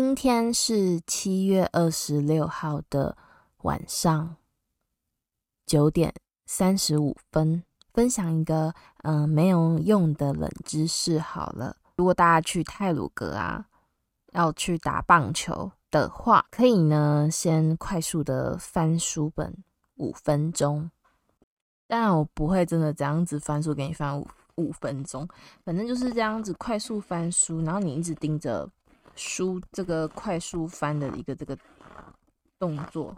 今天是七月二十六号的晚上九点三十五分，分享一个嗯、没有用的冷知识好了。如果大家去泰鲁阁啊，要去打棒球的话，可以呢先快速的翻书本五分钟。当然我不会真的这样子翻书给你翻五五分钟，反正就是这样子快速翻书，然后你一直盯着。书这个快速翻的一个这个动作，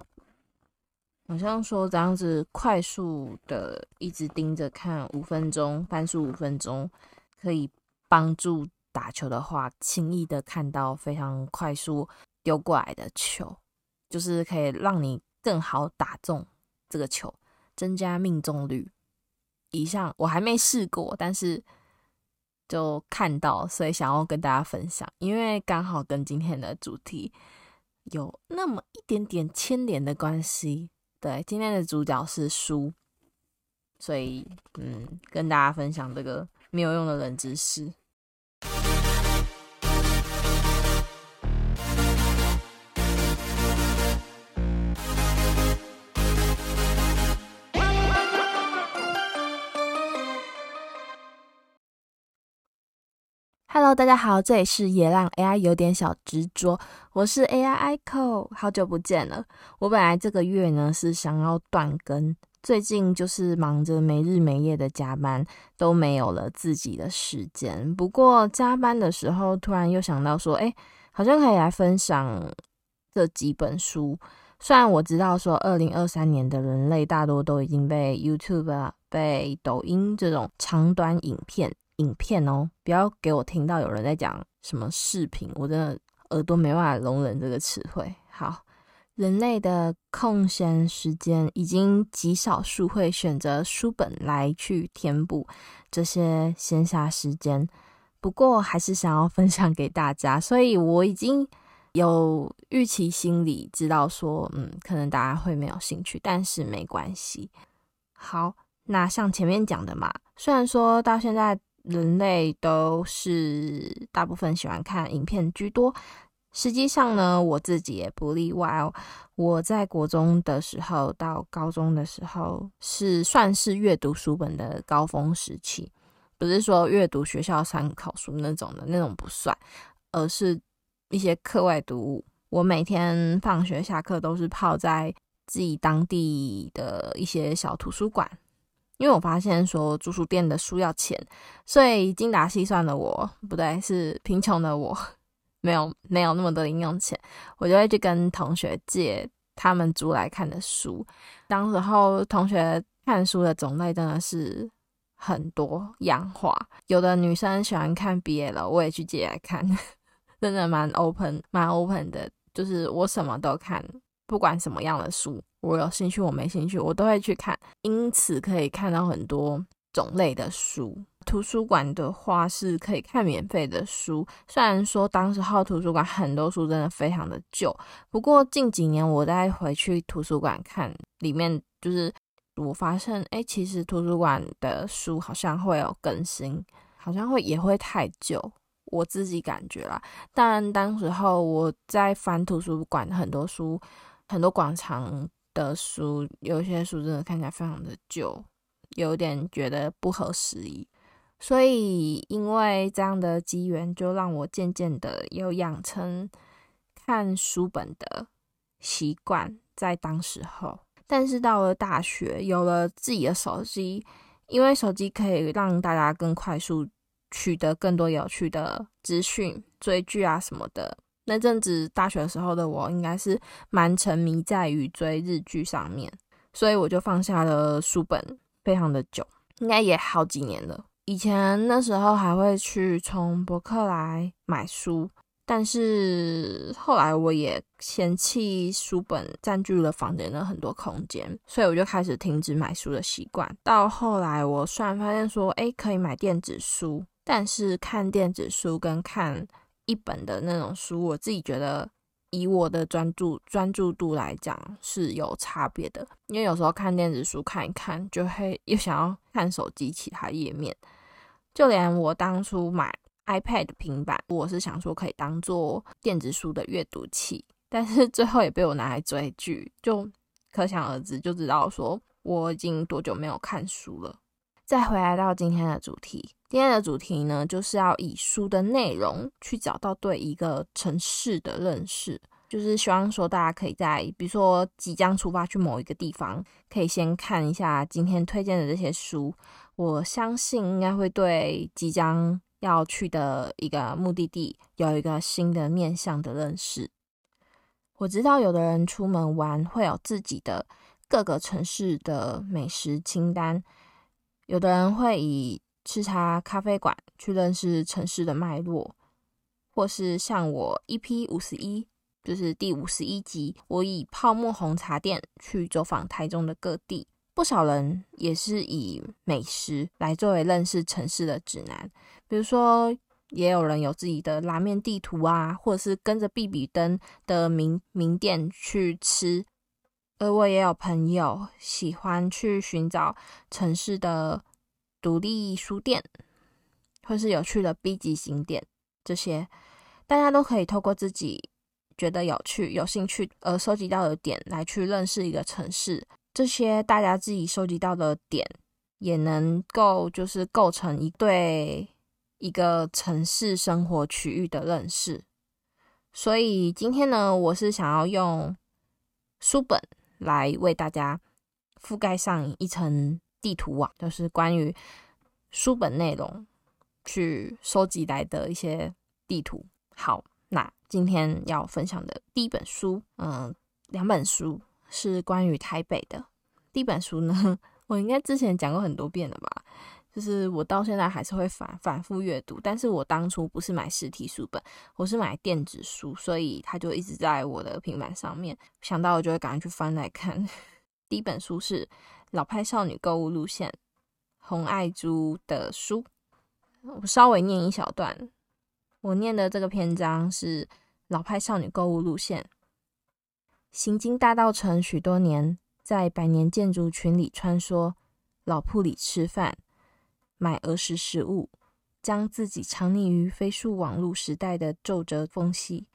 好像说这样子快速的一直盯着看五分钟，翻书五分钟，可以帮助打球的话，轻易的看到非常快速丢过来的球，就是可以让你更好打中这个球，增加命中率。以上我还没试过，但是。就看到，所以想要跟大家分享，因为刚好跟今天的主题有那么一点点牵连的关系。对，今天的主角是书，所以嗯，跟大家分享这个没有用的冷知识。Hello，大家好，这里是野浪 AI 有点小执着，我是 AI Echo，好久不见了。我本来这个月呢是想要断更，最近就是忙着没日没夜的加班，都没有了自己的时间。不过加班的时候，突然又想到说，哎，好像可以来分享这几本书。虽然我知道说，二零二三年的人类大多都已经被 YouTube 啊、被抖音这种长短影片。影片哦，不要给我听到有人在讲什么视频，我真的耳朵没办法容忍这个词汇。好，人类的空闲时间已经极少数会选择书本来去填补这些闲暇时间，不过还是想要分享给大家，所以我已经有预期心理，知道说，嗯，可能大家会没有兴趣，但是没关系。好，那像前面讲的嘛，虽然说到现在。人类都是大部分喜欢看影片居多，实际上呢，我自己也不例外哦。我在国中的时候到高中的时候，是算是阅读书本的高峰时期，不是说阅读学校参考书那种的，那种不算，而是一些课外读物。我每天放学下课都是泡在自己当地的一些小图书馆。因为我发现说租书店的书要钱，所以精打细算的我，不对，是贫穷的我，没有没有那么多零用钱，我就会去跟同学借他们租来看的书。当时候同学看书的种类真的是很多样化，有的女生喜欢看 BL，我也去借来看，真的蛮 open 蛮 open 的，就是我什么都看。不管什么样的书，我有兴趣，我没兴趣，我都会去看。因此可以看到很多种类的书。图书馆的话是可以看免费的书，虽然说当时候图书馆很多书真的非常的旧，不过近几年我再回去图书馆看，里面就是我发现，哎，其实图书馆的书好像会有更新，好像会也会太旧。我自己感觉啦，但当时候我在翻图书馆很多书。很多广场的书，有些书真的看起来非常的旧，有点觉得不合时宜。所以因为这样的机缘，就让我渐渐的有养成看书本的习惯，在当时候。但是到了大学，有了自己的手机，因为手机可以让大家更快速取得更多有趣的资讯，追剧啊什么的。那阵子大学时候的我，应该是蛮沉迷在于追日剧上面，所以我就放下了书本，非常的久，应该也好几年了。以前那时候还会去从博客来买书，但是后来我也嫌弃书本占据了房间的很多空间，所以我就开始停止买书的习惯。到后来我虽然发现说，哎，可以买电子书，但是看电子书跟看一本的那种书，我自己觉得以我的专注专注度来讲是有差别的。因为有时候看电子书看一看，就会又想要看手机其他页面。就连我当初买 iPad 平板，我是想说可以当做电子书的阅读器，但是 最后也被我拿来追剧，就可想而知，就知道说我已经多久没有看书了。再回来到今天的主题，今天的主题呢，就是要以书的内容去找到对一个城市的认识。就是希望说，大家可以在比如说即将出发去某一个地方，可以先看一下今天推荐的这些书。我相信应该会对即将要去的一个目的地有一个新的面向的认识。我知道有的人出门玩会有自己的各个城市的美食清单，有的人会以吃茶咖啡馆去认识城市的脉络，或是像我 EP 五十一。就是第五十一集，我以泡沫红茶店去走访台中的各地，不少人也是以美食来作为认识城市的指南。比如说，也有人有自己的拉面地图啊，或者是跟着必比登的名名店去吃。而我也有朋友喜欢去寻找城市的独立书店，或是有趣的 B 级景点，这些大家都可以透过自己。觉得有趣、有兴趣而收集到的点来去认识一个城市，这些大家自己收集到的点也能够就是构成一对一个城市生活区域的认识。所以今天呢，我是想要用书本来为大家覆盖上一层地图网，就是关于书本内容去收集来的一些地图。好。那今天要分享的第一本书，嗯，两本书是关于台北的。第一本书呢，我应该之前讲过很多遍了吧，就是我到现在还是会反反复阅读。但是我当初不是买实体书本，我是买电子书，所以它就一直在我的平板上面。想到我就会赶快去翻来看。第一本书是老派少女购物路线，洪爱珠的书，我稍微念一小段。我念的这个篇章是老派少女购物路线。行经大道城许多年，在百年建筑群里穿梭，老铺里吃饭，买儿时食物，将自己藏匿于飞速网路时代的皱褶缝隙，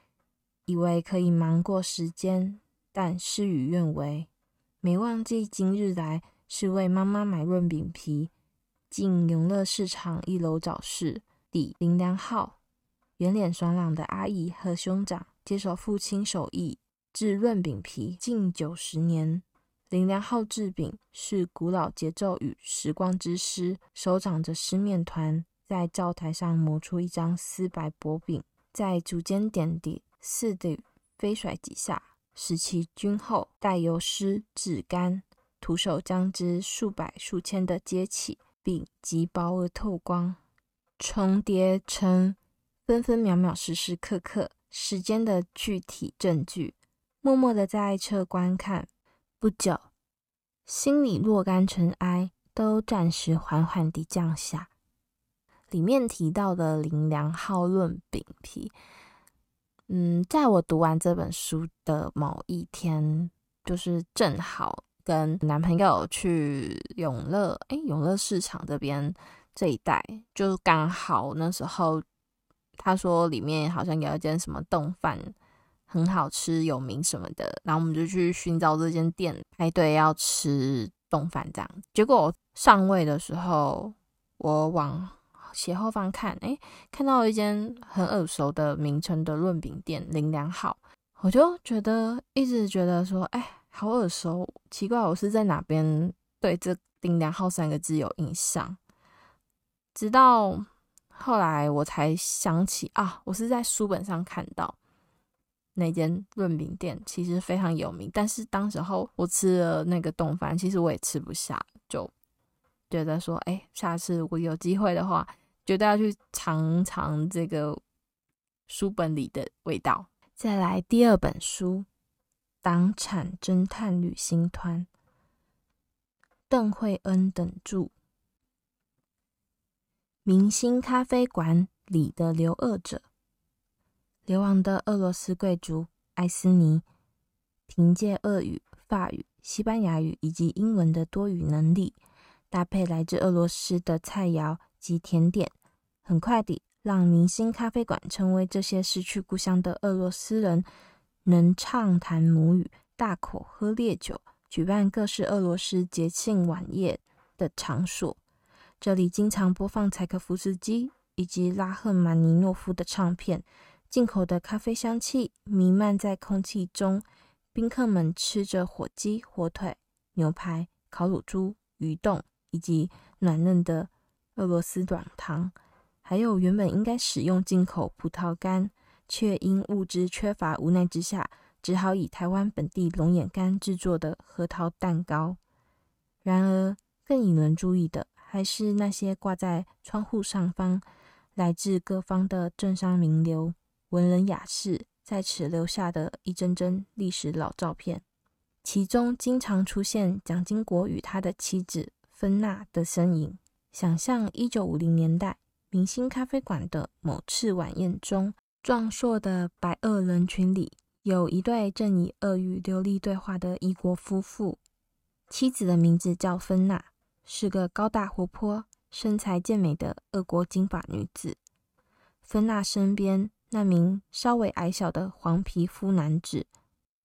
以为可以瞒过时间，但事与愿违。没忘记今日来是为妈妈买润饼皮，进永乐市场一楼早市，抵林良号。圆脸爽朗的阿姨和兄长接手父亲手艺制润饼皮近九十年。林良浩制饼是古老节奏与时光之师，手掌着湿面团，在灶台上磨出一张丝白薄饼，在竹尖点地似地飞甩几下，使其均厚，待由湿至干，徒手将之数百数千的揭起，饼极薄而透光，重叠成。分分秒秒、时时刻刻，时间的具体证据，默默的在侧观看。不久，心里若干尘埃都暂时缓缓地降下。里面提到的林良浩润饼皮，嗯，在我读完这本书的某一天，就是正好跟男朋友去永乐，哎，永乐市场这边这一带，就刚好那时候。他说里面好像有一间什么冻饭很好吃，有名什么的，然后我们就去寻找这间店排队要吃冻饭这样。结果上位的时候，我往斜后方看，哎，看到一间很耳熟的名称的润饼店林良号，我就觉得一直觉得说，哎，好耳熟，奇怪，我是在哪边对这林良号三个字有印象，直到。后来我才想起啊，我是在书本上看到那间润饼店，其实非常有名。但是当时候我吃了那个冻饭，其实我也吃不下，就觉得说，哎，下次如果有机会的话，绝对要去尝尝这个书本里的味道。再来第二本书，《党产侦探旅行团》，邓惠恩等著。明星咖啡馆里的留恶者，流亡的俄罗斯贵族艾斯尼，凭借俄语、法语、西班牙语以及英文的多语能力，搭配来自俄罗斯的菜肴及甜点，很快地让明星咖啡馆成为这些失去故乡的俄罗斯人能畅谈母语、大口喝烈酒、举办各式俄罗斯节庆晚宴的场所。这里经常播放柴可夫斯基以及拉赫玛尼诺夫的唱片，进口的咖啡香气弥漫在空气中。宾客们吃着火鸡、火腿、牛排、烤乳猪、鱼冻，以及暖嫩的俄罗斯软糖，还有原本应该使用进口葡萄干，却因物资缺乏无奈之下，只好以台湾本地龙眼干制作的核桃蛋糕。然而，更引人注意的，还是那些挂在窗户上方、来自各方的政商名流、文人雅士。在此留下的一帧帧历史老照片，其中经常出现蒋经国与他的妻子芬娜的身影。想象一九五零年代明星咖啡馆的某次晚宴中，壮硕的白俄人群里，有一对正以俄语流利对话的异国夫妇。妻子的名字叫芬娜，是个高大活泼、身材健美的俄国金发女子。芬娜身边。那名稍微矮小的黄皮肤男子，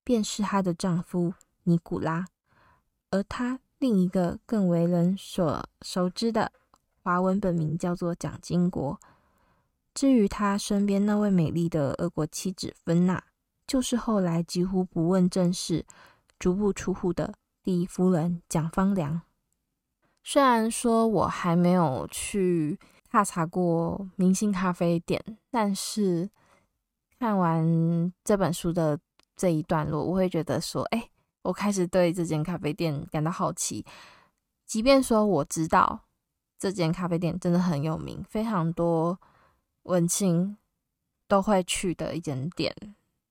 便是她的丈夫尼古拉，而他另一个更为人所熟知的华文本名叫做蒋经国。至于他身边那位美丽的俄国妻子芬娜，就是后来几乎不问政事、足不出户的第一夫人蒋方良。虽然说我还没有去。踏查过明星咖啡店，但是看完这本书的这一段落，我会觉得说，哎，我开始对这间咖啡店感到好奇。即便说我知道这间咖啡店真的很有名，非常多文青都会去的一间店，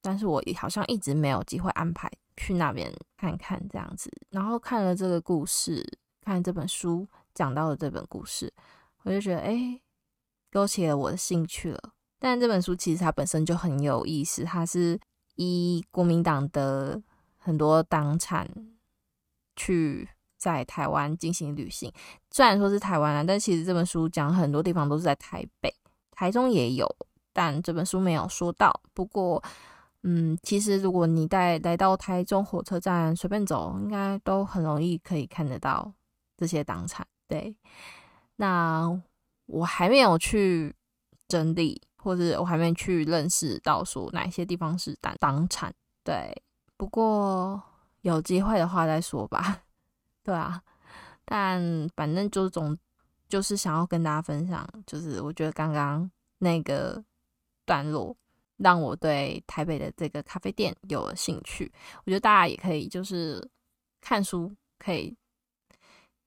但是我好像一直没有机会安排去那边看看这样子。然后看了这个故事，看这本书讲到的这本故事。我就觉得，哎，勾起了我的兴趣了。但这本书其实它本身就很有意思，它是以国民党的很多党产去在台湾进行旅行。虽然说是台湾啊，但其实这本书讲很多地方都是在台北、台中也有，但这本书没有说到。不过，嗯，其实如果你带来到台中火车站随便走，应该都很容易可以看得到这些党产。对。那我还没有去整理，或者我还没去认识到说哪些地方是党党产，对。不过有机会的话再说吧，对啊。但反正就总就是想要跟大家分享，就是我觉得刚刚那个段落让我对台北的这个咖啡店有了兴趣。我觉得大家也可以就是看书，可以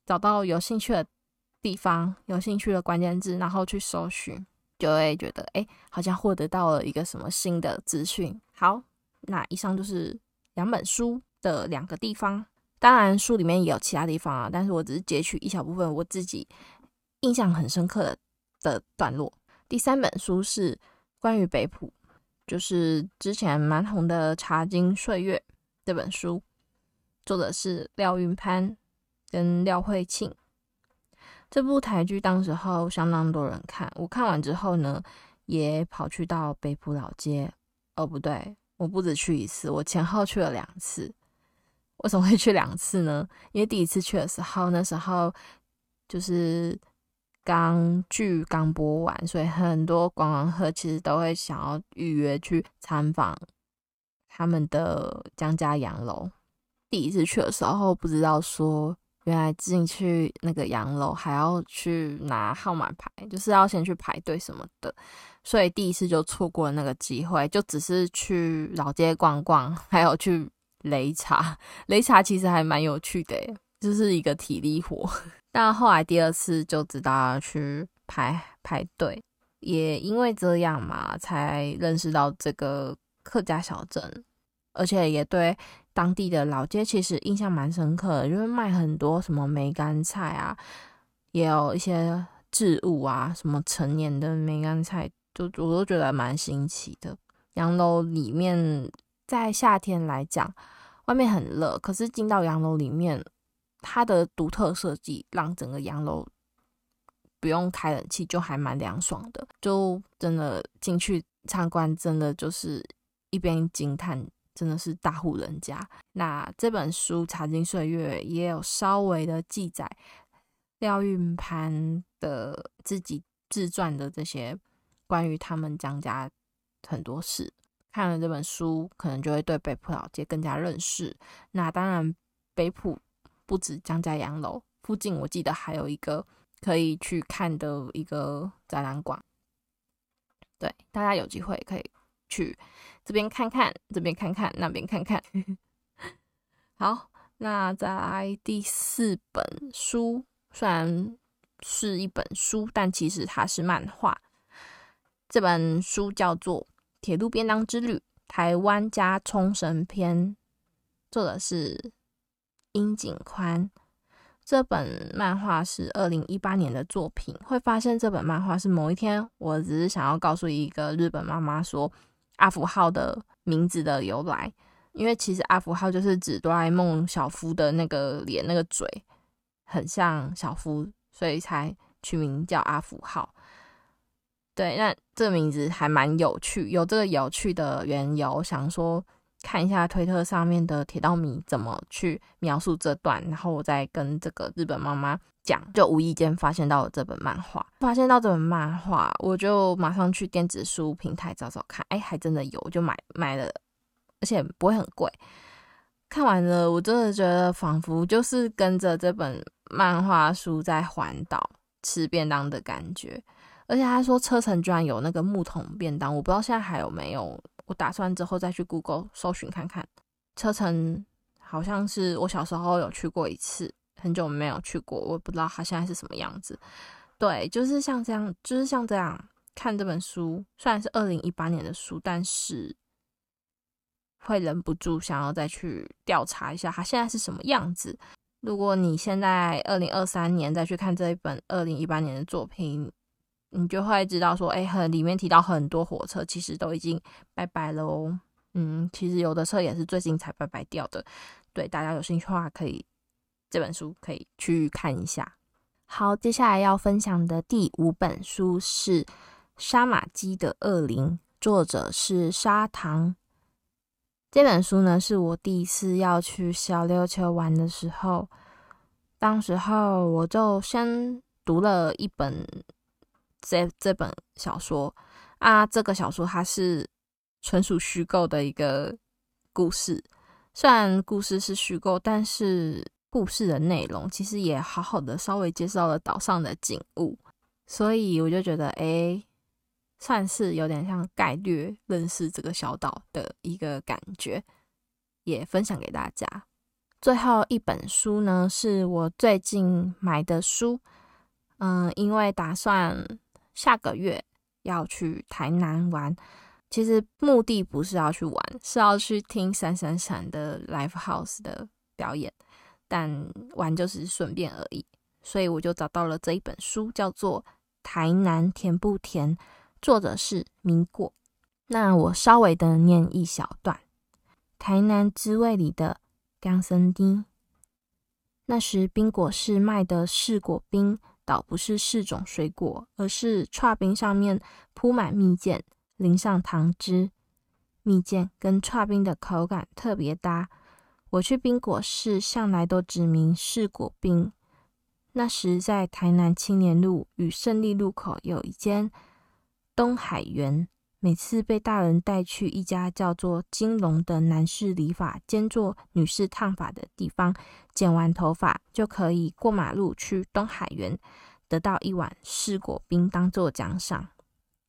找到有兴趣的。地方有兴趣的关键字，然后去搜寻，就会觉得哎、好像获得到了一个什么新的资讯。好，那以上就是两本书的两个地方，当然书里面也有其他地方啊，但是我只是截取一小部分我自己印象很深刻的的段落。第三本书是关于北埔，就是之前蛮红的《茶金岁月》这本书，作者是廖云潘跟廖慧庆。这部台剧当时候相当多人看，我看完之后呢，也跑去到北埔老街。哦，不对，我不止去一次，我前后去了两次。为什么会去两次呢？因为第一次去的时候，那时候就是刚剧刚播完，所以很多观光客其实都会想要预约去参访他们的江家洋楼。第一次去的时候，不知道说。原来进去那个洋楼还要去拿号码牌，就是要先去排队什么的，所以第一次就错过了那个机会，就只是去老街逛逛，还有去擂茶。擂茶其实还蛮有趣的，就是一个体力活。但后来第二次就知道要去排排队，也因为这样嘛，才认识到这个客家小镇，而且也对。当地的老街其实印象蛮深刻的，因为卖很多什么梅干菜啊，也有一些置物啊，什么陈年的梅干菜，就我都觉得蛮新奇的。洋楼里面在夏天来讲，外面很热，可是进到洋楼里面，它的独特设计让整个洋楼不用开冷气，就还蛮凉爽的。就真的进去参观，真的就是一边惊叹，真的是大户人家。那这本书《茶经岁月》也有稍微的记载廖运潘的自己自传的这些关于他们江家很多事。看了这本书，可能就会对北浦老街更加认识。那当然，北浦不止江家洋楼，附近我记得还有一个可以去看的一个展览馆。对，大家有机会可以去这边看看，这边看看，那边看看。好，那再来第四本书，虽然是一本书，但其实它是漫画。这本书叫做。《铁路便当之旅：台湾加冲绳篇》，作者是樱井宽。这本漫画是二零一八年的作品。会发现这本漫画是某一天，我只是想要告诉一个日本妈妈说阿福号的名字的由来，因为其实阿福号就是指哆啦 A 梦小夫的那个脸，那个嘴很像小夫，所以才取名叫阿福号。对，那这名字还蛮有趣，有这个有趣的缘由，想说看一下推特上面的铁道迷怎么去描述这段，然后我再跟这个日本妈妈讲，就无意间发现到了这本漫画，发现到这本漫画，我就马上去电子书平台找找看，哎，还真的有，就买买了，而且不会很贵。看完了，我真的觉得仿佛就是跟着这本漫画书在环岛吃便当的感觉。而且他说车程居然有那个木桶便当，我不知道现在还有没有。我打算之后再去 Google 搜寻看看。车程好像是我小时候有去过一次，很久没有去过，我不知道它现在是什么样子。对，就是像这样，就是像这样看这本书，虽然是二零一八年的书，但是会忍不住想要再去调查一下它现在是什么样子。如果你现在二零二三年再去看这一本二零一八年的作品，你就会知道说，哎，很里面提到很多火车，其实都已经拜拜了哦。嗯，其实有的车也是最近才拜拜掉的。对，大家有兴趣的话，可以这本书可以去看一下。好，接下来要分享的第五本书是《沙马基的恶灵》，作者是砂糖。这本书呢，是我第一次要去小琉球玩的时候，当时候我就先读了一本。这这本小说啊，这个小说它是纯属虚构的一个故事。虽然故事是虚构，但是故事的内容其实也好好的稍微介绍了岛上的景物，所以我就觉得，哎，算是有点像概略认识这个小岛的一个感觉，也分享给大家。最后一本书呢，是我最近买的书，嗯，因为打算。下个月要去台南玩，其实目的不是要去玩，是要去听闪闪闪的 Live House 的表演，但玩就是顺便而已。所以我就找到了这一本书，叫做《台南甜不甜》，作者是米果。那我稍微的念一小段：台南滋味里的冈森丁，那时冰果室卖的是果冰。倒不是四种水果，而是剉冰上面铺满蜜饯，淋上糖汁。蜜饯跟剉冰的口感特别搭。我去冰果室向来都指名柿果冰。那时在台南青年路与胜利路口有一间东海园，每次被大人带去一家叫做金龙的男士理发兼做女士烫发的地方。剪完头发就可以过马路去东海园，得到一碗柿果冰当做奖赏。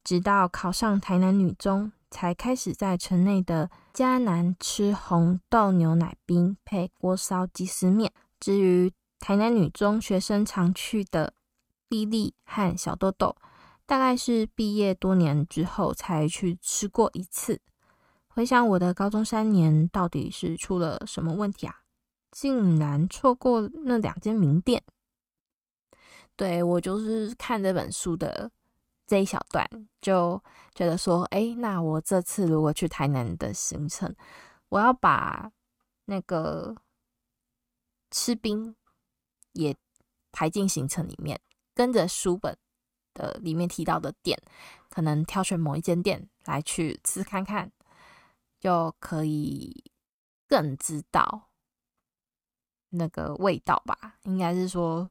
直到考上台南女中，才开始在城内的嘉南吃红豆牛奶冰配锅烧鸡丝面。至于台南女中学生常去的丽丽和小豆豆，大概是毕业多年之后才去吃过一次。回想我的高中三年，到底是出了什么问题啊？竟然错过那两间名店，对，我就是看这本书的这一小段，就觉得说，哎，那我这次如果去台南的行程，我要把那个吃冰也排进行程里面，跟着书本的里面提到的店，可能挑选某一间店来去吃看看，就可以更知道那个味道吧。应该是说，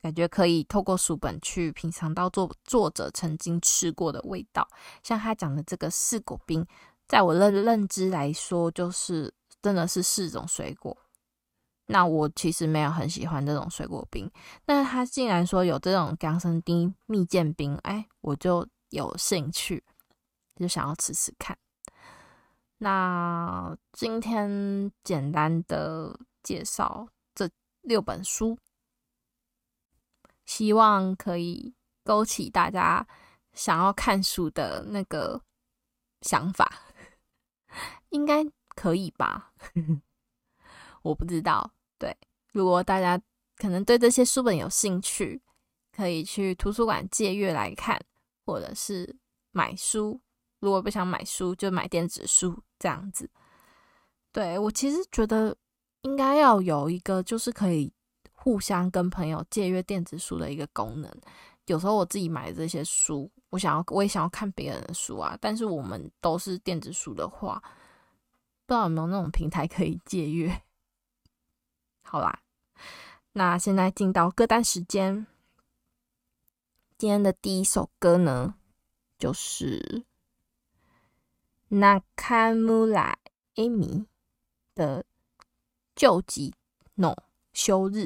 感觉可以透过书本去品尝到作作者曾经吃过的味道。像他讲的这个四果冰，在我认认知来说，就是真的是四种水果。那我其实没有很喜欢这种水果冰，那他竟然说有这种姜生丁蜜饯冰，哎，我就有兴趣，就想要吃吃看。那今天简单的介绍这六本书，希望可以勾起大家想要看书的那个想法，应该可以吧？我不知道。对，如果大家可能对这些书本有兴趣，可以去图书馆借阅来看，或者是买书。如果不想买书，就买电子书这样子。对，我其实觉得应该要有一个，就是可以互相跟朋友借阅电子书的一个功能。有时候我自己买这些书，我想要我也想要看别人的书啊，但是我们都是电子书的话，不知道有没有那种平台可以借阅。好啦，那现在进到歌单时间。今天的第一首歌呢，就是中村恵美的《救急 no 休日》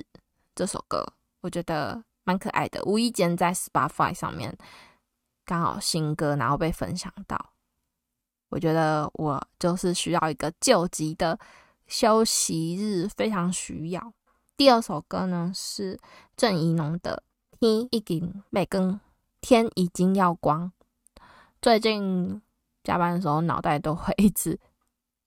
这首歌，我觉得蛮可爱的。无意间在 Spotify 上面刚好新歌，然后被分享到，我觉得我就是需要一个救急的。休息日非常需要。第二首歌呢是郑宜农的《天已经没更》，天已经要光。最近加班的时候，脑袋都会一直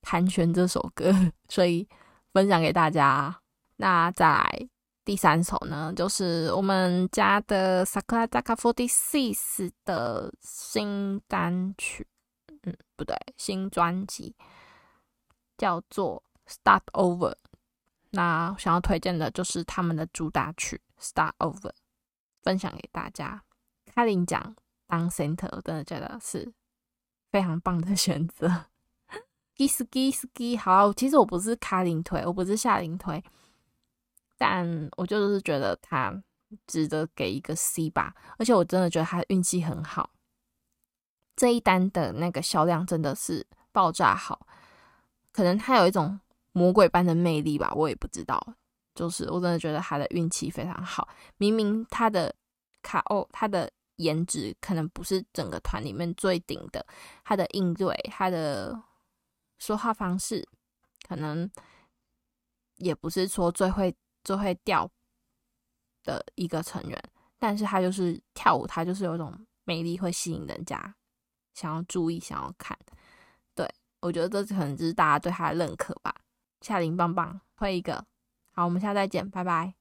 盘旋这首歌，所以分享给大家。那再来第三首呢，就是我们家的 Sakura Zaka Forty Six 的新单曲，嗯，不对，新专辑叫做。Start Over，那想要推荐的就是他们的主打曲《Start Over》，分享给大家。卡琳奖当 center，我真的觉得是非常棒的选择。ski ski ski，好，其实我不是卡琳推，我不是夏琳推，但我就是觉得他值得给一个 C 吧。而且我真的觉得他运气很好，这一单的那个销量真的是爆炸好，可能他有一种。魔鬼般的魅力吧，我也不知道。就是我真的觉得他的运气非常好。明明他的卡哦，他的颜值可能不是整个团里面最顶的，他的应对，他的说话方式，可能也不是说最会最会调的一个成员。但是他就是跳舞，他就是有一种魅力，会吸引人家想要注意，想要看。对，我觉得这可能就是大家对他的认可吧。夏琳棒棒，会一个，好，我们下次再见，拜拜。